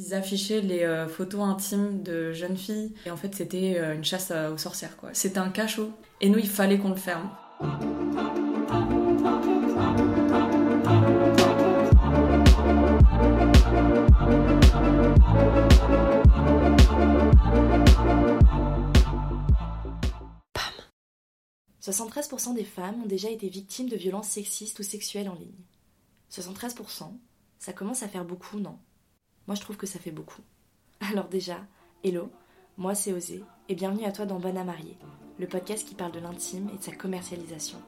Ils affichaient les euh, photos intimes de jeunes filles et en fait c'était euh, une chasse aux sorcières quoi. C'était un cachot et nous il fallait qu'on le ferme. Pam 73% des femmes ont déjà été victimes de violences sexistes ou sexuelles en ligne. 73%, ça commence à faire beaucoup, non? Moi, je trouve que ça fait beaucoup. Alors déjà, hello, moi c'est Osé, et bienvenue à toi dans Bonne à marier, le podcast qui parle de l'intime et de sa commercialisation.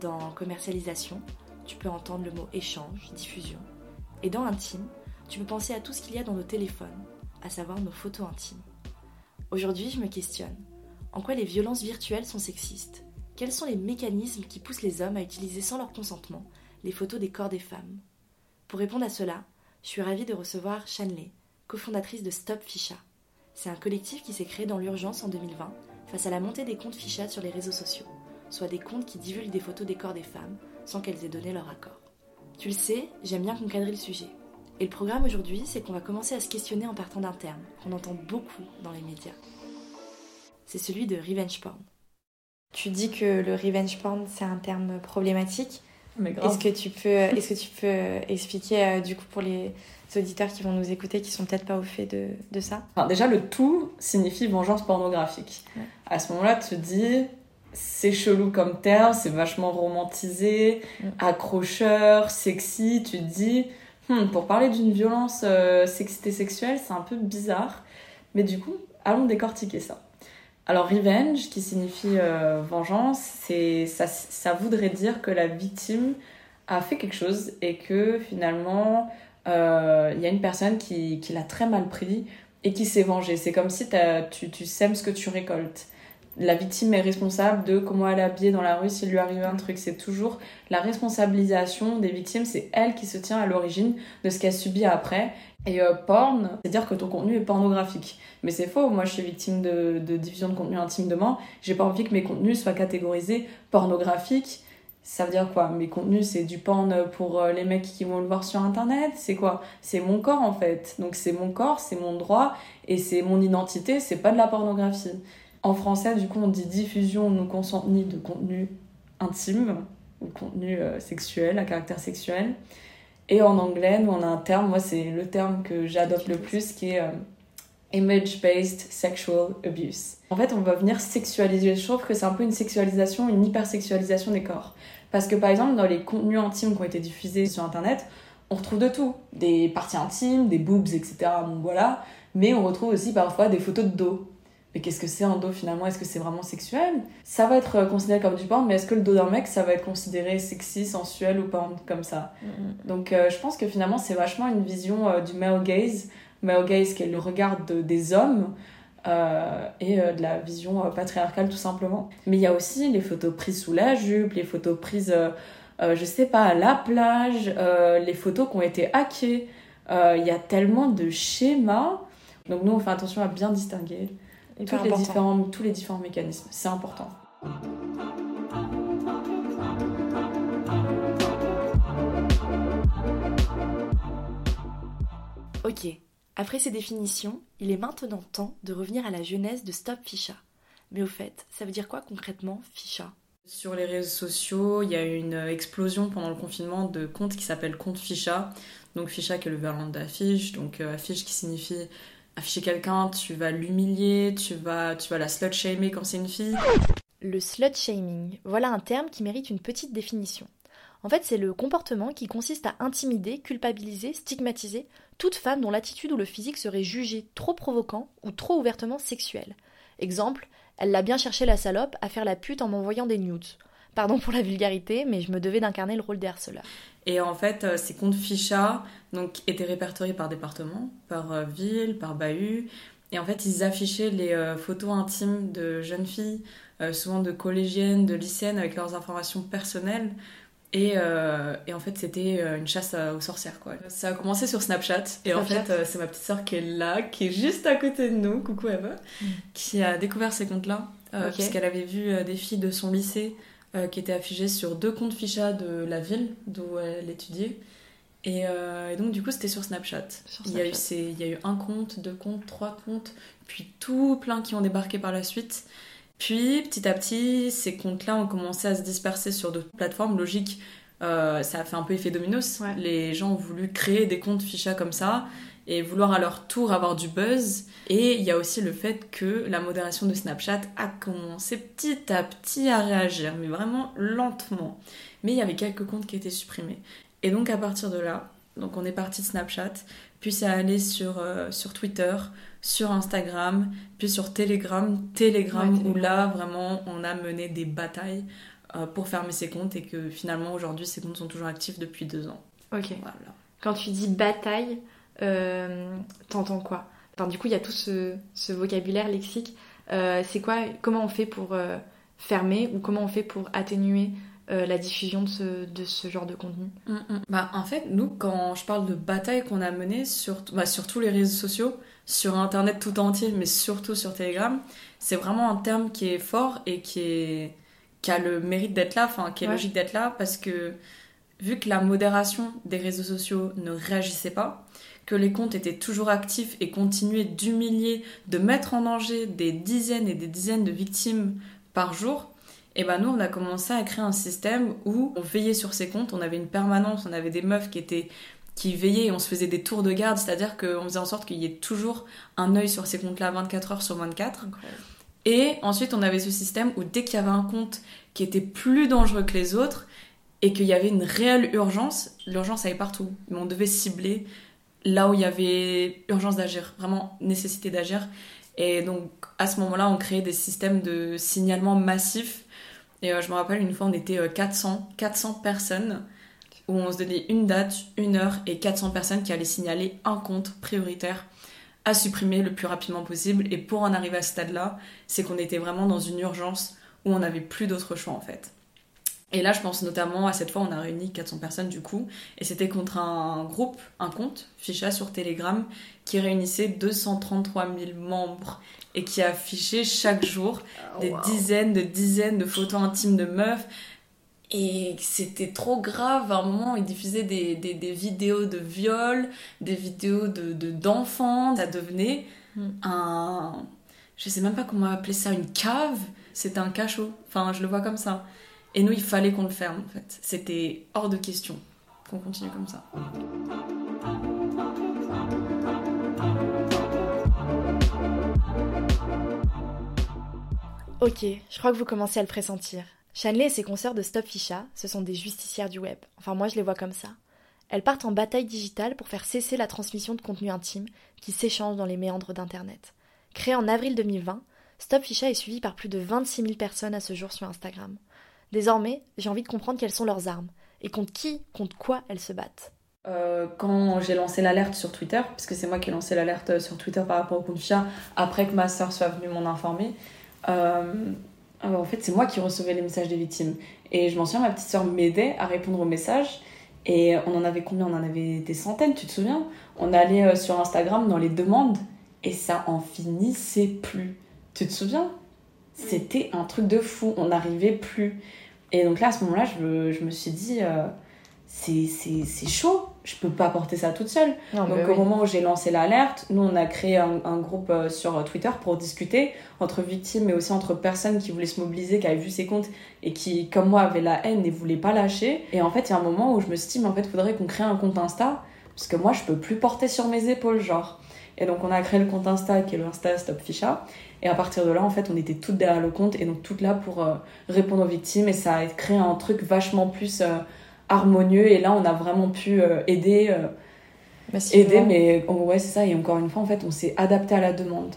Dans commercialisation, tu peux entendre le mot échange, diffusion. Et dans intime, tu peux penser à tout ce qu'il y a dans nos téléphones, à savoir nos photos intimes. Aujourd'hui, je me questionne. En quoi les violences virtuelles sont sexistes? Quels sont les mécanismes qui poussent les hommes à utiliser sans leur consentement les photos des corps des femmes? Pour répondre à cela, je suis ravie de recevoir Shanley, cofondatrice de Stop Ficha. C'est un collectif qui s'est créé dans l'urgence en 2020 face à la montée des comptes Ficha sur les réseaux sociaux, soit des comptes qui divulguent des photos des corps des femmes sans qu'elles aient donné leur accord. Tu le sais, j'aime bien concadrer le sujet. Et le programme aujourd'hui, c'est qu'on va commencer à se questionner en partant d'un terme qu'on entend beaucoup dans les médias. C'est celui de revenge porn. Tu dis que le revenge porn, c'est un terme problématique. Est-ce que tu peux, est-ce que tu peux expliquer euh, du coup pour les auditeurs qui vont nous écouter, qui sont peut-être pas au fait de, de ça? Déjà, le tout signifie vengeance pornographique. À ce moment-là, tu te dis, c'est chelou comme terme, c'est vachement romantisé, mm. accrocheur, sexy. Tu te dis, hmm, pour parler d'une violence euh, sexité sexuelle, c'est un peu bizarre. Mais du coup, allons décortiquer ça. Alors revenge, qui signifie euh, vengeance, c'est ça, ça, voudrait dire que la victime a fait quelque chose et que finalement euh, il y a une personne qui, qui l'a très mal pris et qui s'est vengée. C'est comme si tu, tu sèmes ce que tu récoltes. La victime est responsable de comment elle est habillée dans la rue s'il lui arrive un truc. C'est toujours la responsabilisation des victimes, c'est elle qui se tient à l'origine de ce qu'elle subit après. Et euh, porn, c'est-à-dire que ton contenu est pornographique. Mais c'est faux, moi je suis victime de, de diffusion de contenu intime de. J'ai pas envie que mes contenus soient catégorisés pornographiques. Ça veut dire quoi? Mes contenus, c'est du porn pour euh, les mecs qui vont le voir sur internet? C'est quoi? C'est mon corps en fait. Donc c'est mon corps, c'est mon droit et c'est mon identité, c'est pas de la pornographie. En français, du coup, on dit diffusion non consentie de contenu intime ou contenu euh, sexuel, à caractère sexuel. Et en anglais, nous, on a un terme, moi, c'est le terme que j'adopte le plus, qui est euh, image-based sexual abuse. En fait, on va venir sexualiser. Je trouve que c'est un peu une sexualisation, une hypersexualisation des corps. Parce que, par exemple, dans les contenus intimes qui ont été diffusés sur Internet, on retrouve de tout. Des parties intimes, des boobs, etc. Bon, voilà. Mais on retrouve aussi parfois des photos de dos mais qu'est-ce que c'est un dos finalement? Est-ce que c'est vraiment sexuel? Ça va être euh, considéré comme du porn, mais est-ce que le dos d'un mec, ça va être considéré sexy, sensuel ou porn comme ça? Mm-hmm. Donc euh, je pense que finalement c'est vachement une vision euh, du male gaze, male gaze qui est le regard des hommes. et de la vision patriarcale tout simplement. Mais il y a aussi les photos prises sous la jupe, les photos prises, je sais pas, à la plage, les photos qui ont été hackées. Il y a tellement de schémas. Donc nous on fait attention à bien distinguer les différents, tous les différents mécanismes. C'est important. Ok, après ces définitions, il est maintenant temps de revenir à la genèse de Stop Ficha. Mais au fait, ça veut dire quoi concrètement Ficha Sur les réseaux sociaux, il y a eu une explosion pendant le confinement de comptes qui s'appellent compte Ficha. Donc Ficha qui est le verlan d'affiche, donc euh, affiche qui signifie afficher quelqu'un, tu vas l'humilier, tu vas, la slut shamer quand c'est une fille. Le slut shaming, voilà un terme qui mérite une petite définition. En fait, c'est le comportement qui consiste à intimider, culpabiliser, stigmatiser toute femme dont l'attitude ou le physique serait jugé trop provoquant ou trop ouvertement sexuel. Exemple, elle l'a bien cherché la salope à faire la pute en m'envoyant des nudes. Pardon pour la vulgarité, mais je me devais d'incarner le rôle des harceleurs. Et en fait, euh, ces comptes ficha donc, étaient répertoriés par département, par euh, ville, par bahut. Et en fait, ils affichaient les euh, photos intimes de jeunes filles, souvent de collégiennes, de lycéennes, avec leurs informations personnelles. Et, et en fait, c'était une chasse aux sorcières, quoi. Ça a commencé sur Snapchat. Et en fait, c'est ma petite sœur qui est là, qui est juste à côté de nous, coucou Eva, mm. qui a découvert ces comptes-là. Puisqu'elle avait vu des filles de son lycée euh, qui était affiché sur deux comptes ficha de la ville d'où elle étudiait. Et, donc, du coup, c'était sur Snapchat. Il, y a eu il y a eu un compte, deux comptes, trois comptes, puis tout plein qui ont débarqué par la suite. Puis, petit à petit, ces comptes-là ont commencé à se disperser sur d'autres plateformes. Logique, ça a fait un peu effet dominos. Les gens ont voulu créer des comptes ficha comme ça et vouloir à leur tour avoir du buzz. Et il y a aussi le fait que la modération de Snapchat a commencé petit à petit à réagir, mais vraiment lentement. Mais il y avait quelques comptes qui étaient supprimés. Et donc à partir de là, donc on est parti de Snapchat, puis ça allé sur, euh, sur Twitter, sur Instagram, puis sur Telegram. Telegram, où là vraiment on a mené des batailles euh, pour fermer ces comptes et que finalement aujourd'hui ces comptes sont toujours actifs depuis deux ans. Ok. Voilà. Quand tu dis bataille, euh, t'entends quoi? Enfin, du coup, il y a tout ce, vocabulaire lexique. Euh, c'est quoi Comment on fait pour euh, fermer ou comment on fait pour atténuer la diffusion de ce, genre de contenu? Mm, mm. Bah, En fait, nous, quand je parle de bataille qu'on a menée sur, bah, sur tous les réseaux sociaux, sur Internet tout entier, mais surtout sur Telegram, c'est vraiment un terme qui est fort et qui, est, qui a le mérite d'être là, enfin, qui est logique d'être là, parce que vu que la modération des réseaux sociaux ne réagissait pas, que les comptes étaient toujours actifs et continuaient d'humilier, de mettre en danger des dizaines et des dizaines de victimes par jour, et ben nous on a commencé à créer un système où on veillait sur ces comptes, on avait une permanence, on avait des meufs qui étaient qui veillaient et on se faisait des tours de garde, c'est-à-dire qu'on faisait en sorte qu'il y ait toujours un œil sur ces comptes-là 24 heures sur 24. Et ensuite on avait ce système où dès qu'il y avait un compte qui était plus dangereux que les autres et qu'il y avait une réelle urgence, l'urgence allait partout, mais on devait cibler là où il y avait urgence d'agir, vraiment nécessité d'agir. Et donc à ce moment-là, on créait des systèmes de signalement massifs. Et euh, je me rappelle une fois, on était 400, euh, 400 personnes où on se donnait une date, une heure et 400 personnes qui allaient signaler un compte prioritaire à supprimer le plus rapidement possible. Et pour en arriver à ce stade-là, c'est qu'on était vraiment dans une urgence où on n'avait plus d'autre choix en fait. Et là, je pense notamment à cette fois, on a réuni 400 personnes du coup, et c'était contre un groupe, un compte, Ficha sur Telegram, qui réunissait 233 000 membres et qui affichait chaque jour ah, des dizaines de dizaines de photos intimes de meufs. Et c'était trop grave. À un moment, ils diffusaient des, des, des vidéos de viol, des vidéos de d'enfants. ça devenait hmm. un. Je sais même pas comment appeler ça, une cave. C'était un cachot. Enfin, je le vois comme ça. Et nous, il fallait qu'on le ferme, en fait. C'était hors de question qu'on continue comme ça. Ok, je crois que vous commencez à le pressentir. Shanley et ses consoeurs de Stop Ficha, ce sont des justicières du web. Enfin, moi, je les vois comme ça. Elles partent en bataille digitale pour faire cesser la transmission de contenu intime qui s'échange dans les méandres d'Internet. Créé en avril 2020, Stop Ficha est suivi par plus de 26 000 personnes à ce jour sur Instagram. Désormais, j'ai envie de comprendre quelles sont leurs armes et contre qui, contre quoi elles se battent. Euh, quand j'ai lancé l'alerte sur Twitter, puisque c'est moi qui ai lancé l'alerte sur Twitter par rapport au compte FIA, après que ma soeur soit venue m'en informer, euh, euh, en fait c'est moi qui recevais les messages des victimes. Et je m'en souviens, ma petite soeur m'aidait à répondre aux messages. Et on en avait combien? On en avait des centaines, tu te souviens? On allait sur Instagram dans les demandes et ça en finissait plus. Tu te souviens? C'était un truc de fou, on n'arrivait plus. Et donc là, à ce moment-là, je, je, me suis dit, euh, c'est chaud, je peux pas porter ça toute seule. donc au moment où j'ai lancé l'alerte, nous, on a créé un, un, groupe euh, sur Twitter pour discuter entre victimes, mais aussi entre personnes qui voulaient se mobiliser, qui avaient vu ces comptes et qui, comme moi, avaient la haine et voulaient pas lâcher. Et en fait, il y a un moment où je me suis dit, mais en fait, il faudrait qu'on crée un compte Insta, parce que moi, je peux plus porter sur mes épaules, genre. Et donc, on a créé le compte Insta, qui est le Insta Stop Ficha. Et à partir de là, en fait, on était toutes derrière le compte et donc toutes là pour euh, répondre aux victimes. Et ça a créé un truc vachement plus euh, harmonieux. Et là, on a vraiment pu euh, aider. aider, mais oh, ouais, c'est ça. Et encore une fois, en fait, on s'est adapté à la demande.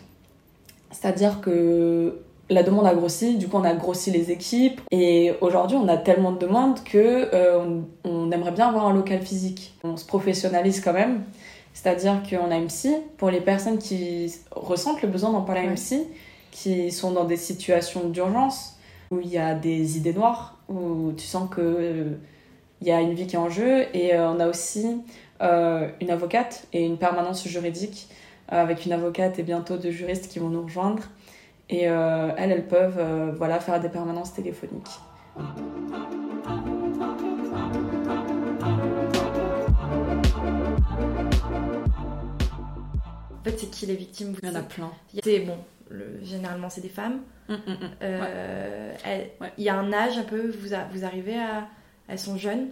C'est-à-dire que la demande a grossi, du coup on a grossi les équipes et aujourd'hui on a tellement de demandes que on, aimerait bien avoir un local physique. On se professionnalise quand même c'est-à-dire qu'on a une psy pour les personnes qui ressentent le besoin d'en parler à qui sont dans des situations d'urgence, où il y a des idées noires, où tu sens que euh, y a une vie qui est en jeu. Et euh, on a aussi euh, une avocate et une permanence juridique avec une avocate et bientôt deux juristes qui vont nous rejoindre. Et elles, elles peuvent voilà, faire des permanences téléphoniques. Fait, c'est qui les victimes? Il y en a plein. C'est bon, le, généralement, c'est des femmes. Hum, hum, hum. Euh, elles- Ouais. Il y a un âge un peu, vous, a- vous arrivez à. Elles sont jeunes?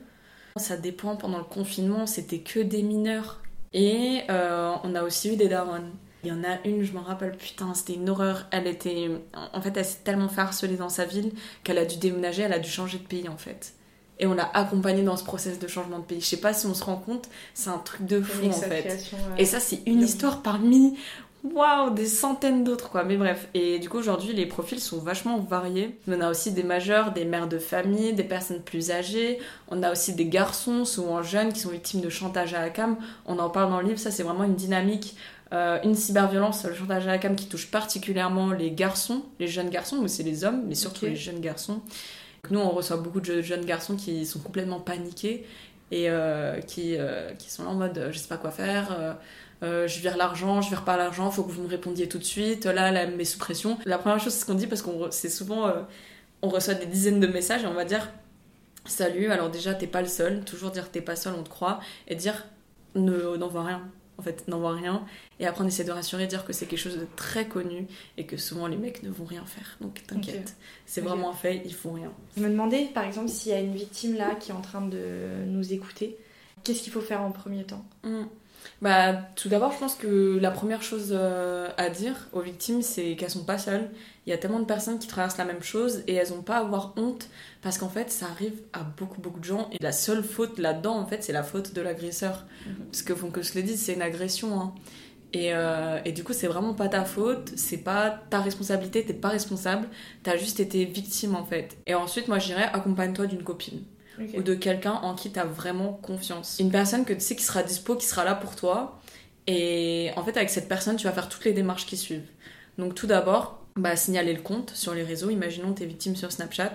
Ça dépend. Pendant le confinement, c'était que des mineurs. Et euh, on a aussi eu des darons. Il y en a une, je me rappelle, putain, c'était une horreur. Elle était. En fait, elle s'est tellement fait harceler dans sa ville qu'elle a dû déménager, elle a dû changer de pays en fait. Et on l'a accompagnée dans ce process de changement de pays. Je sais pas si on se rend compte, c'est un truc de fou en fait. Euh, Et ça, c'est une histoire parmi, waouh, des centaines d'autres, quoi. Mais bref. Et du coup, aujourd'hui, les profils sont vachement variés. On a aussi des majeurs, des mères de famille, des personnes plus âgées. On a aussi des garçons, souvent jeunes, qui sont victimes de chantage à la cam. On en parle dans le livre, ça, c'est vraiment une dynamique. euh, une cyberviolence, le chantage à la cam qui touche particulièrement les garçons, les jeunes garçons, mais c'est les hommes, mais surtout les jeunes garçons. Nous, on reçoit beaucoup de je- jeunes garçons qui sont complètement paniqués et euh, qui, euh, qui sont là en mode euh, je sais pas quoi faire, je vire l'argent, je vire pas l'argent, faut que vous me répondiez tout de suite, là, là, elle me met sous. La première chose, c'est ce qu'on dit parce qu'on c'est souvent, on reçoit des dizaines de messages et on va dire salut, alors déjà, t'es pas le seul, toujours dire t'es pas seul, on te croit, et dire ne n'envoie rien. En fait, n'envoie rien. Et après, on essaie de rassurer, dire que c'est quelque chose de très connu et que souvent les mecs ne vont rien faire. Donc t'inquiète, c'est vraiment fait, ils font rien. Je me demandais, par exemple, s'il y a une victime là qui est en train de nous écouter, qu'est-ce qu'il faut faire en premier temps? Mm. Bah, tout d'abord, je pense que la première chose euh, à dire aux victimes, c'est qu'elles sont pas seules. Il y a tellement de personnes qui traversent la même chose et elles n'ont pas à avoir honte parce qu'en fait, ça arrive à beaucoup, beaucoup de gens. Et la seule faute là-dedans, en fait, c'est la faute de l'agresseur. Mhm. Parce que, faut que je le dise, c'est une agression. hein. Et, euh, et du coup, c'est vraiment pas ta faute, c'est pas ta responsabilité, t'es pas responsable, t'as juste été victime en fait. Et ensuite, moi je dirais, accompagne-toi d'une copine Ok. ou de quelqu'un en qui tu as vraiment confiance. Une personne que tu sais qui sera dispo, qui sera là pour toi. Et en fait, avec cette personne, tu vas faire toutes les démarches qui suivent. Donc, tout d'abord, bah, signaler le compte sur les réseaux. Imaginons tu es victime sur Snapchat.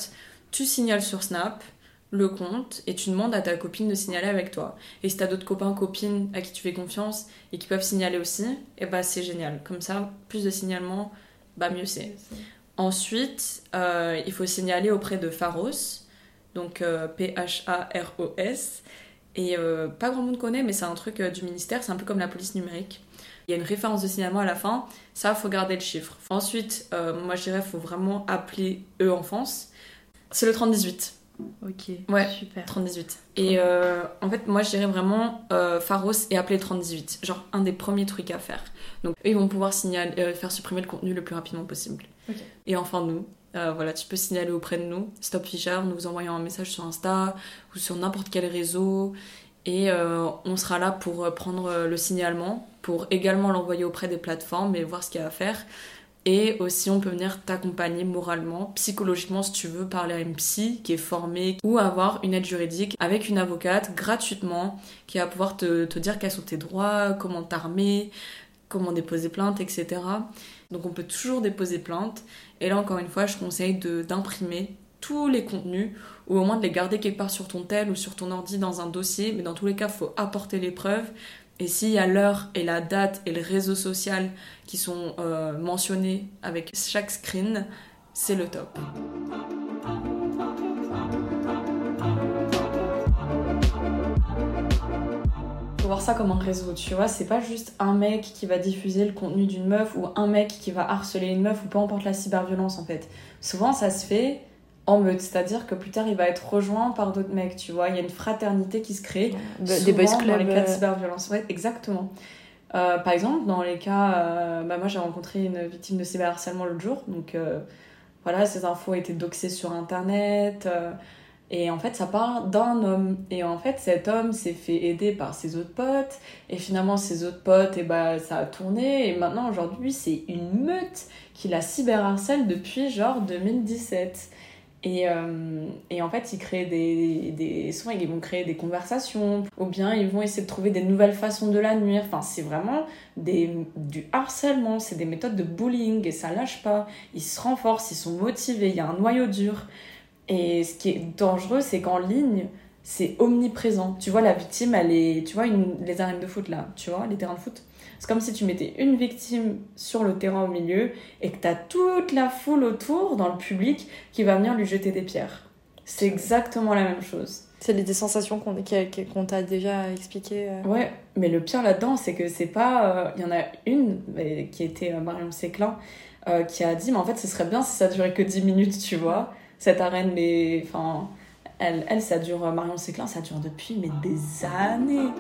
Tu signales sur Snap le compte et tu demandes à ta copine de signaler avec toi. Et si tu as d'autres copains, copines à qui tu fais confiance et qui peuvent signaler aussi, et bah c'est génial. Comme ça, plus de signalements, bah mieux c'est. Ensuite, euh, il faut signaler auprès de Pharos, donc euh, P-H-A-R-O-S. Et euh, pas grand monde connaît, mais c'est un truc euh, du ministère, c'est un peu comme la police numérique. Il y a une référence de signalement à la fin, ça, faut garder le chiffre. Ensuite, moi je dirais, faut vraiment appeler eux enfance. C'est le 3018. Ok, Ouais. super. 3018. Et euh, en fait, moi je dirais vraiment euh, Pharos et appeler le 3018. Genre un des premiers trucs à faire. Donc eux, ils vont pouvoir signaler, euh, faire supprimer le contenu le plus rapidement possible. Et enfin, nous. Euh, voilà, tu peux signaler auprès de nous, Stop Fisher, nous envoyant un message sur Insta ou sur n'importe quel réseau. Et euh, on sera là pour euh, prendre le signalement, pour également l'envoyer auprès des plateformes et voir ce qu'il y a à faire. Et aussi, on peut venir t'accompagner moralement, psychologiquement, si tu veux, parler à une psy qui est formée ou avoir une aide juridique avec une avocate gratuitement qui va pouvoir te dire quels sont tes droits, comment t'armer, comment déposer plainte, etc. Donc, on peut toujours déposer plainte. Et là, encore une fois, je conseille d'imprimer tous les contenus ou au moins de les garder quelque part sur ton tel ou sur ton ordi dans un dossier. Mais dans tous les cas, faut apporter les preuves. Et s'il y a l'heure et la date et le réseau social qui sont euh, mentionnés avec chaque screen, c'est le top. Faut voir ça comme un réseau, tu vois, c'est pas juste un mec qui va diffuser le contenu d'une meuf ou un mec qui va harceler une meuf ou peu importe la cyberviolence en fait. Souvent ça se fait en meute, c'est-à-dire que plus tard il va être rejoint par d'autres mecs, tu vois, il y a une fraternité qui se crée des souvent boys dans clubs. les cas de euh, cyberviolence. Ouais, exactement. Euh, par exemple, dans les cas, euh, bah moi j'ai rencontré une victime de cyberharcèlement l'autre jour, donc euh, voilà, ces infos étaient doxées sur internet, et en fait ça part d'un homme, et en fait cet homme s'est fait aider par ses autres potes, et finalement ses autres potes, et bah ça a tourné, et maintenant aujourd'hui c'est une meute qui la cyberharcèle depuis genre 2017. Et, euh, et en fait, ils créent des, des. Ils vont créer des conversations, ou bien ils vont essayer de trouver des nouvelles façons de la nuire. Enfin, c'est vraiment des, du harcèlement, c'est des méthodes de bullying, et ça lâche pas. Ils se renforcent, ils sont motivés, il y a un noyau dur. Et ce qui est dangereux, c'est qu'en ligne, c'est omniprésent. Tu vois, la victime, elle est. Tu vois, une, les arènes de foot là, tu vois, les terrains de foot. C'est comme si tu mettais une victime sur le terrain au milieu et que tu as toute la foule autour, dans le public, qui va venir lui jeter des pierres. C'est exactement la même chose. C'est des sensations qu'on t'a déjà expliquées. Euh. Ouais, mais le pire là-dedans, c'est que c'est pas. Il y en a une qui était Marion Séclin qui a dit, mais en fait, ce serait bien si ça durait que 10 minutes, tu vois, cette arène, mais. Enfin, elle, elle, ça dure. Marion Séclin, ça dure depuis des années.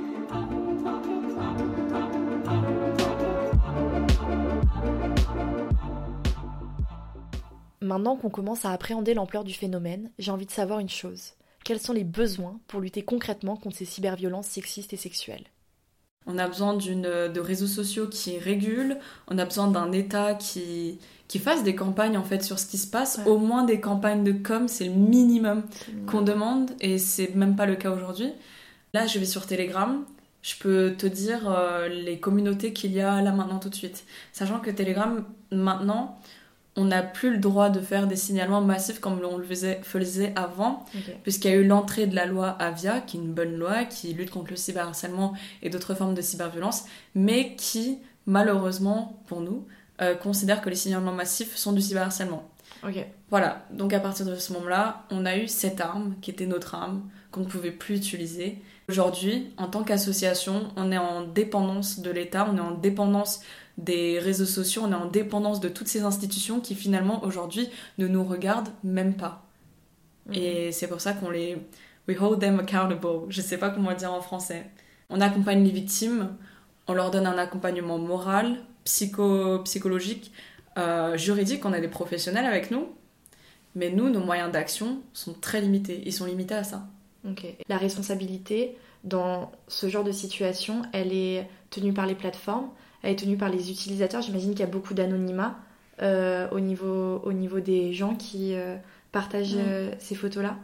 Maintenant qu'on commence à appréhender l'ampleur du phénomène, j'ai envie de savoir une chose. Quels sont les besoins pour lutter concrètement contre ces cyberviolences sexistes et sexuelles? On a besoin de réseaux sociaux qui régulent, on a besoin d'un État qui, qui fasse des campagnes en fait sur ce qui se passe. Au moins des campagnes de com, c'est le minimum qu'on demande et c'est même pas le cas aujourd'hui. Là, je vais sur Telegram, je peux te dire euh, les communautés qu'il y a là maintenant tout de suite. Sachant que Telegram, maintenant, on n'a plus le droit de faire des signalements massifs comme on le faisait, faisait avant, puisqu'il y a eu l'entrée de la loi Avia, qui est une bonne loi, qui lutte contre le cyberharcèlement et d'autres formes de cyberviolence, mais qui, malheureusement pour nous, euh, considère que les signalements massifs sont du cyberharcèlement. Ok. Voilà, donc à partir de ce moment-là, on a eu cette arme qui était notre arme, qu'on ne pouvait plus utiliser. Aujourd'hui, en tant qu'association, on est en dépendance de l'État, on est en dépendance des réseaux sociaux, on est en dépendance de toutes ces institutions qui finalement aujourd'hui ne nous regardent même pas. Mhm. Et c'est pour ça qu'on les... We hold them accountable. Je sais pas comment dire en français. On accompagne les victimes, on leur donne un accompagnement moral, psycho, psychologique, euh, juridique. On a des professionnels avec nous. Mais nous, nos moyens d'action sont très limités. Ils sont limités à ça. La responsabilité dans ce genre de situation, elle est tenue par les plateformes est tenue par les utilisateurs. J'imagine qu'il y a beaucoup d'anonymat euh, au, niveau, au niveau des gens qui euh, partagent euh, ces photos-là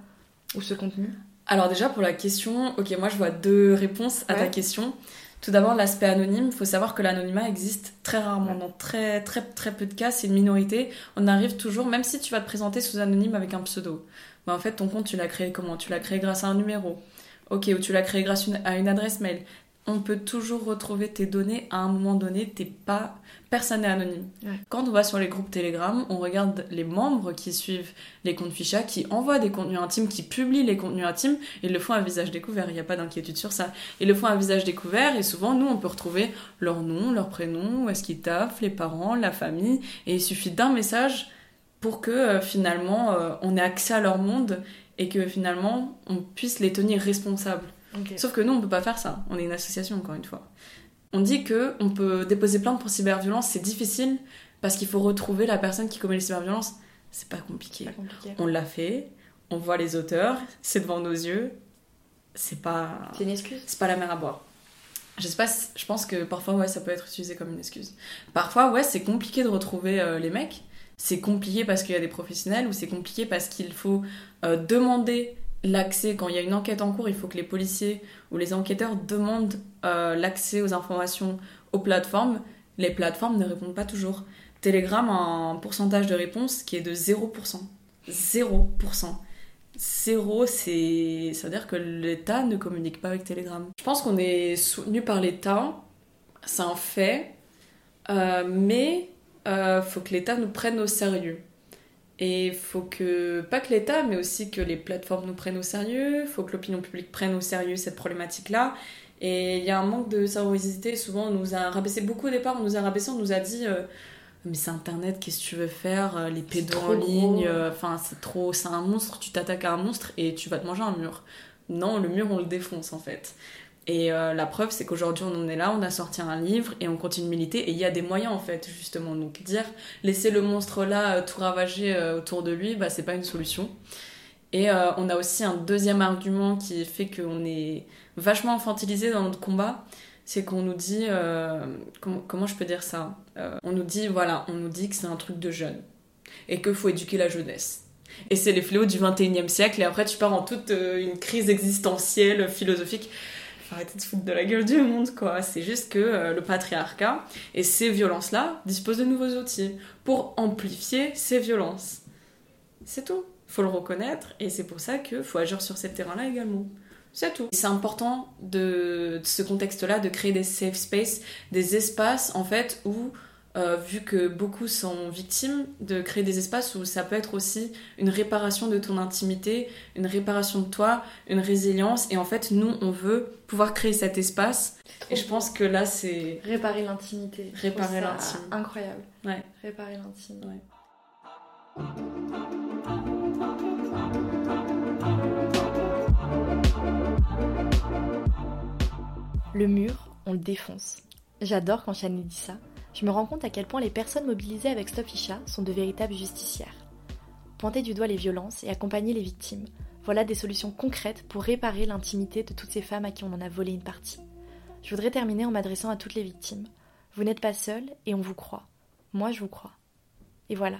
ou ce contenu. Alors déjà pour la question, ok moi je vois deux réponses à ta question. Tout d'abord l'aspect anonyme, il faut savoir que l'anonymat existe très rarement, dans très très très peu de cas, c'est une minorité. On arrive toujours, même si tu vas te présenter sous anonyme avec un pseudo, bah en fait ton compte tu l'as créé comment? Tu l'as créé grâce à un numéro. Ok, ou tu l'as créé grâce à une adresse mail on peut toujours retrouver tes données à un moment donné, t'es pas personne n'est anonyme. Quand on va sur les groupes Telegram, on regarde les membres qui suivent les comptes Ficha, qui envoient des contenus intimes, qui publient les contenus intimes, ils le font à visage découvert, il n'y a pas d'inquiétude sur ça. Ils le font à visage découvert et souvent nous on peut retrouver leur nom, leur prénom, où est-ce qu'ils taffent, les parents, la famille, et il suffit d'un message pour que euh, finalement euh, on ait accès à leur monde et que finalement on puisse les tenir responsables. Sauf que nous, on peut pas faire ça. On est une association, encore une fois. On dit que on peut déposer plainte pour cyberviolence, c'est difficile parce qu'il faut retrouver la personne qui commet les cyberviolences. C'est pas compliqué. Pas compliqué. On l'a fait, on voit les auteurs, c'est devant nos yeux. C'est pas. C'est une excuse. C'est pas la mer à boire. Je sais pas, je pense que parfois, ouais, ça peut être utilisé comme une excuse. Parfois, ouais, c'est compliqué de retrouver euh, les mecs. C'est compliqué parce qu'il y a des professionnels ou c'est compliqué parce qu'il faut euh, demander l'accès, quand il y a une enquête en cours, il faut que les policiers ou les enquêteurs demandent euh, l'accès aux informations aux plateformes. Les plateformes ne répondent pas toujours. Telegram a un pourcentage de réponse qui est de 0%. 0%. 0, c'est... Ça veut dire que l'État ne communique pas avec Telegram. Je pense qu'on est soutenu par l'État, c'est un fait, euh, mais euh, faut que l'État nous prenne au sérieux. Et il faut que, pas que l'État, mais aussi que les plateformes nous prennent au sérieux, il faut que l'opinion publique prenne au sérieux cette problématique-là. Et il y a un manque de sériosité. Souvent, on nous a rabaissé beaucoup au départ, on nous a rabaissé, on nous a dit euh, Mais c'est Internet, qu'est-ce que tu veux faire euh, Les pédos en ligne, euh, enfin, c'est trop, c'est un monstre, tu t'attaques à un monstre et tu vas te manger un mur. Non, le mur, on le défonce en fait. Et euh, la preuve, c'est qu'aujourd'hui, on en est là, on a sorti un livre et on continue de militer. Et il y a des moyens, en fait, justement. Donc, dire, laisser le monstre là euh, tout ravager euh, autour de lui, bah, c'est pas une solution. Et on a aussi un deuxième argument qui fait qu'on est vachement infantilisé dans notre combat. C'est qu'on nous dit. Comment, je peux dire ça On nous dit, voilà, on nous dit que c'est un truc de jeune. Et qu'il faut éduquer la jeunesse. Et c'est les fléaux du 21e siècle. Et après, tu pars en toute une crise existentielle, philosophique arrêter de foutre de la gueule du monde, quoi. C'est juste que euh, le patriarcat et ces violences-là disposent de nouveaux outils pour amplifier ces violences. C'est tout. Faut le reconnaître et c'est pour ça qu'il faut agir sur ces terrains-là également. C'est tout. C'est important de, ce contexte-là de créer des safe spaces, des espaces en fait où euh, vu que beaucoup sont victimes, de créer des espaces où ça peut être aussi une réparation de ton intimité, une réparation de toi, une résilience. Et en fait, nous, on veut pouvoir créer cet espace. Et je pense que là, c'est... Réparer l'intimité. Réparer l'intime. Incroyable. Ouais. Réparer l'intime. Ouais. Le mur, on le défonce. J'adore quand Chanel dit ça. Je me rends compte à quel point les personnes mobilisées avec Stop sont de véritables justicières. Pointer du doigt les violences et accompagner les victimes, voilà des solutions concrètes pour réparer l'intimité de toutes ces femmes à qui on en a volé une partie. Je voudrais terminer en m'adressant à toutes les victimes. Vous n'êtes pas seules et on vous croit. Moi, je vous crois. Et voilà,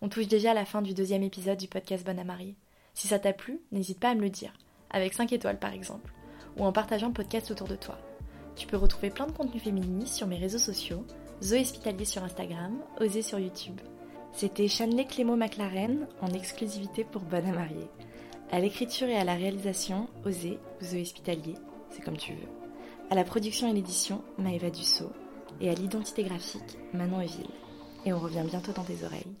on touche déjà à la fin du deuxième épisode du podcast Bonne à marier. Si ça t'a plu, n'hésite pas à me le dire, avec 5 étoiles par exemple, ou en partageant le podcast autour de toi. Tu peux retrouver plein de contenus féministes sur mes réseaux sociaux, Zoé Hospitalier sur Instagram, Osée sur YouTube. C'était Chanley Clément McLaren en exclusivité pour Bonne à marier. À l'écriture et à la réalisation, Osée ou Zoé Hospitalier, c'est comme tu veux. À la production et l'édition, Maëva Dussault. Et à l'identité graphique, Manon Eville. Et on revient bientôt dans tes oreilles.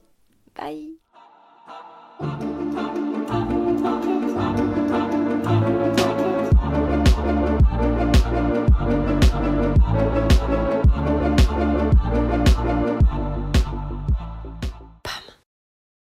Bye